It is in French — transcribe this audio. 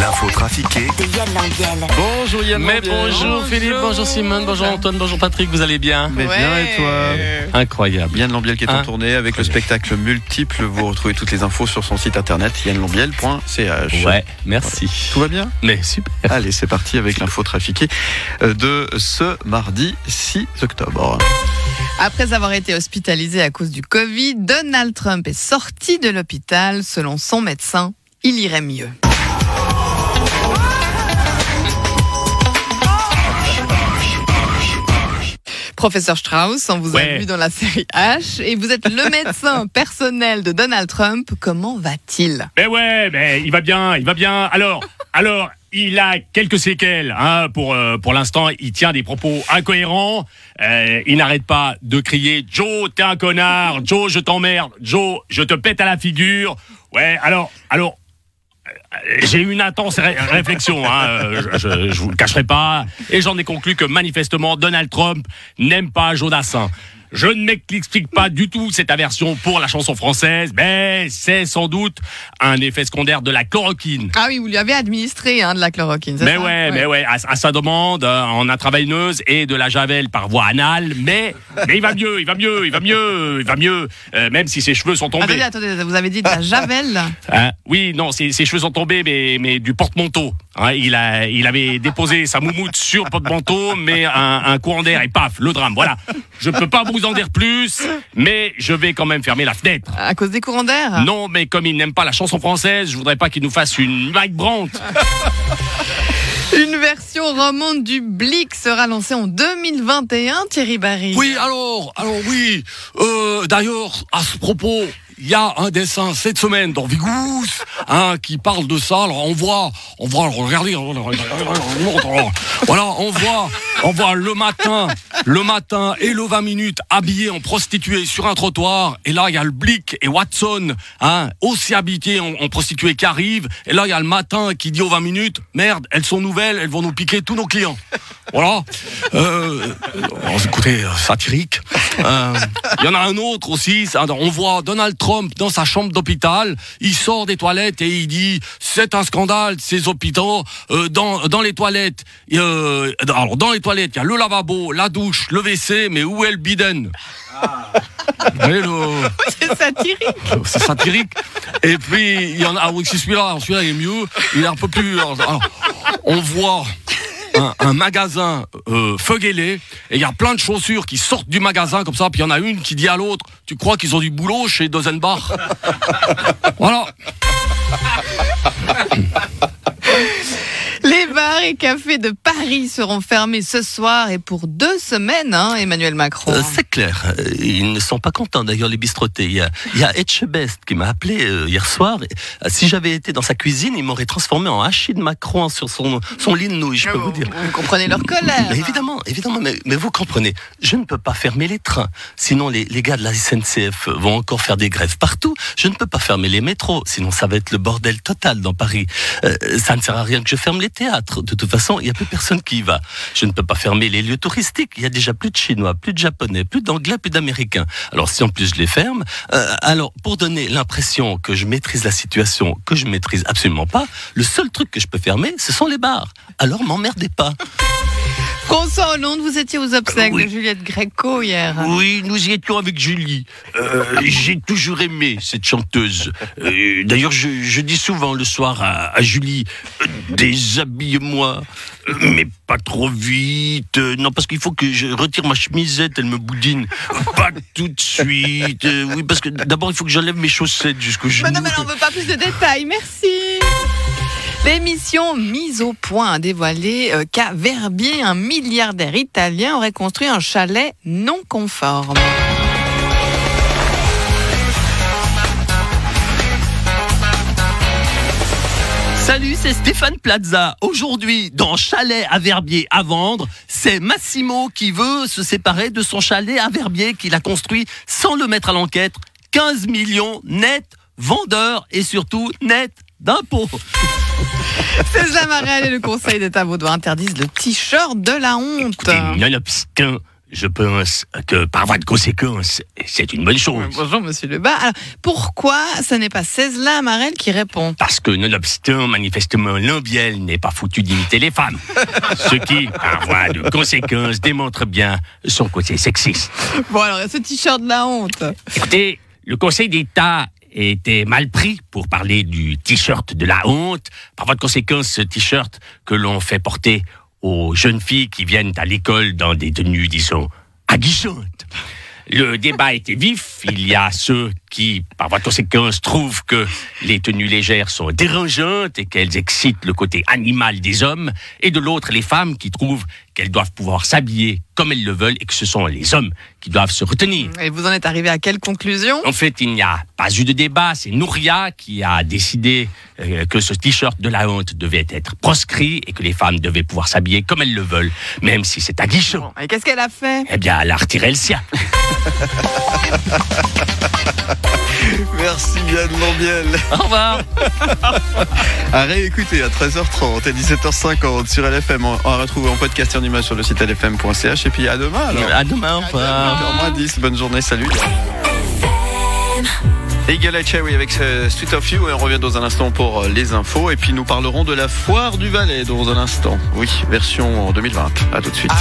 L'info trafiquée De Yann Lambiel. Bonjour Yann Mais Lambiel. bonjour Philippe, bonjour Simone, bonjour Antoine, bonjour Patrick, vous allez bien Mais bien et toi Incroyable. Yann Lambiel qui est en Hein tournée avec le spectacle multiple. Vous retrouvez toutes les infos sur son site internet yannlambiel.ch. Ouais, merci. Tout va bien Mais super. Allez, c'est parti avec l'info trafiquée euh, de ce mardi 6 octobre. Après avoir été hospitalisé à cause du Covid, Donald Trump est sorti de l'hôpital. Selon son médecin, il irait mieux. Professeur Strauss, on vous a vu dans la série H et vous êtes le médecin personnel de Donald Trump. Comment va-t-il? Mais ouais, mais il va bien, il va bien. Alors, alors, il a quelques séquelles. Hein, pour euh, pour l'instant, il tient des propos incohérents. Euh, il n'arrête pas de crier Joe, t'es un connard. Joe, je t'emmerde. Joe, je te pète à la figure. Ouais, alors, alors. Euh, J'ai eu une intense ré- réflexion, hein, euh, je, je vous le cacherai pas, et j'en ai conclu que manifestement Donald Trump n'aime pas Joe Dassin. Je ne m'explique pas du tout cette aversion pour la chanson française, mais c'est sans doute un effet secondaire de la chloroquine. Ah oui, vous lui avez administré hein, de la chloroquine. Mais ça ouais, mais ouais, à, à sa demande, euh, en intraveineuse et de la javel par voie anale, mais, mais il va mieux, il va mieux, il va mieux, il va mieux, euh, même si ses cheveux sont tombés. Attendez, attendez, vous avez dit de la javel? Hein oui, non, ses, ses cheveux sont tombés, mais, mais du porte-manteau. Hein, il, a, il avait déposé sa moumoute sur le porte-manteau, mais un, un courant d'air et paf, le drame. Voilà. Je peux pas vous en dire plus, mais je vais quand même fermer la fenêtre. à cause des courants d'air? Non, mais comme il n'aime pas la chanson française, je voudrais pas qu'il nous fasse une Mike Brandt. Une version romande du Blick sera lancée en 2021, Thierry Barry. Oui, alors, alors oui. Euh, D'ailleurs, à ce propos, il y a un dessin cette semaine dans Vigous, hein, qui parle de ça. Alors on voit, on voit, regardez, voilà, on voit, on voit le matin, le matin et le 20 minutes habillés en prostituées sur un trottoir. Et là, il y a le Blick et Watson, hein, aussi habillés en, en prostituées qui arrivent. Et là, il y a le matin qui dit aux 20 minutes, merde, elles sont nouvelles, elles vont nous piquer tous nos clients. Voilà. Euh, alors, écoutez, euh, satirique. Euh, Il y en a un autre aussi. On voit Donald Trump dans sa chambre d'hôpital. Il sort des toilettes et il dit c'est un scandale ces hôpitaux. Euh, dans dans les toilettes, euh, alors dans les toilettes, il y a le lavabo, la douche, le WC, mais où est le biden Vous voyez, le- C'est satirique. c'est satirique. Et puis, il y en a, ah oui, c'est celui-là, celui-là il est mieux, il est un peu plus. alors, on voit un, un magasin euh, feuguelé, et il y a plein de chaussures qui sortent du magasin comme ça, puis il y en a une qui dit à l'autre Tu crois qu'ils ont du boulot chez Dozenbach? Voilà. Et cafés de Paris seront fermés ce soir et pour deux semaines, hein, Emmanuel Macron. Euh, c'est clair. Euh, Ils ne sont pas contents d'ailleurs les bistrotés. Il y a, il y a Etchebest qui m'a appelé euh, hier soir. Si j'avais été dans sa cuisine, il m'aurait transformé en hachis de Macron sur son, son lit de nouilles, je peux vous dire. Vous comprenez leur colère. Mais évidemment, évidemment, mais, mais vous comprenez, je ne peux pas fermer les trains. Sinon, les, les gars de la SNCF vont encore faire des grèves partout. Je ne peux pas fermer les métros. Sinon, ça va être le bordel total dans Paris. Euh, ça ne sert à rien que je ferme les théâtres. De toute façon, il n'y a plus personne qui y va. Je ne peux pas fermer les lieux touristiques. Il y a déjà plus de Chinois, plus de Japonais, plus d'Anglais, plus d'Américains. Alors, si en plus je les ferme, euh, alors, pour donner l'impression que je maîtrise la situation, que je maîtrise absolument pas, le seul truc que je peux fermer, ce sont les bars. Alors, m'emmerdez pas. François Hollande, vous étiez aux obsèques Oui. de Juliette Gréco hier. Oui, nous y étions avec Julie. Euh, J'ai toujours aimé cette chanteuse. Euh, D'ailleurs, je, je dis souvent le soir à, à Julie, euh, déshabille-moi, euh, mais pas trop vite. Euh, non, parce qu'il faut que je retire ma chemisette, elle me boudine. Pas tout de suite. Euh, oui, parce que d'abord, il faut que j'enlève mes chaussettes jusqu'au genou. Mais non, mais on veut pas plus de détails, merci. L'émission Mise au point a dévoilé euh, qu'à Verbier, un milliardaire italien aurait construit un chalet non conforme. Salut, c'est Stéphane Plaza. Aujourd'hui, dans Chalet à Verbier à vendre, c'est Massimo qui veut se séparer de son chalet à Verbier qu'il a construit sans le mettre à l'enquête. 15 millions net, vendeur et surtout net d'impôts. César Marel et le Conseil d'État vaudois interdisent le t-shirt de la honte. Écoutez, nonobstant, je pense que par voie de conséquence, c'est une bonne chose. Bonjour Monsieur Lebas. Alors, pourquoi ce n'est pas César Marel qui répond? Parce que nonobstant, manifestement, Lambiel n'est pas foutu d'imiter les femmes. Ce qui, par voie de conséquence, démontre bien son côté sexiste. Bon alors, ce t-shirt de la honte. Écoutez, le Conseil d'État était mal pris pour parler du t-shirt de la honte. Par voie de conséquence, ce t-shirt que l'on fait porter aux jeunes filles qui viennent à l'école dans des tenues, disons, aguichantes. Le débat était vif. Il y a ceux qui, par voie de conséquence, trouvent que les tenues légères sont dérangeantes et qu'elles excitent le côté animal des hommes. Et de l'autre, les femmes qui trouvent qu'elles doivent pouvoir s'habiller comme elles le veulent et que ce sont les hommes qui doivent se retenir. Et vous en êtes arrivé à quelle conclusion? En fait, il n'y a pas eu de débat. C'est Nouria qui a décidé euh, que ce t-shirt de la honte devait être proscrit et que les femmes devaient pouvoir s'habiller comme elles le veulent, même si c'est aguichant. Et qu'est-ce qu'elle a fait? Eh bien, elle a retiré le sien. Merci Yann Lambiel. Au revoir. À réécouter à 13h30 et 17h50 sur LFM. On va retrouver en podcast et en image sur le site lfm.ch. Et puis à demain alors. À demain, au revoir. 10 bonne journée, salut. Eagle Eye Cherry avec ce Street of You et on revient dans un instant pour euh, les infos et puis nous parlerons de la foire du Valais dans un instant. Oui, version 2020. À tout de suite.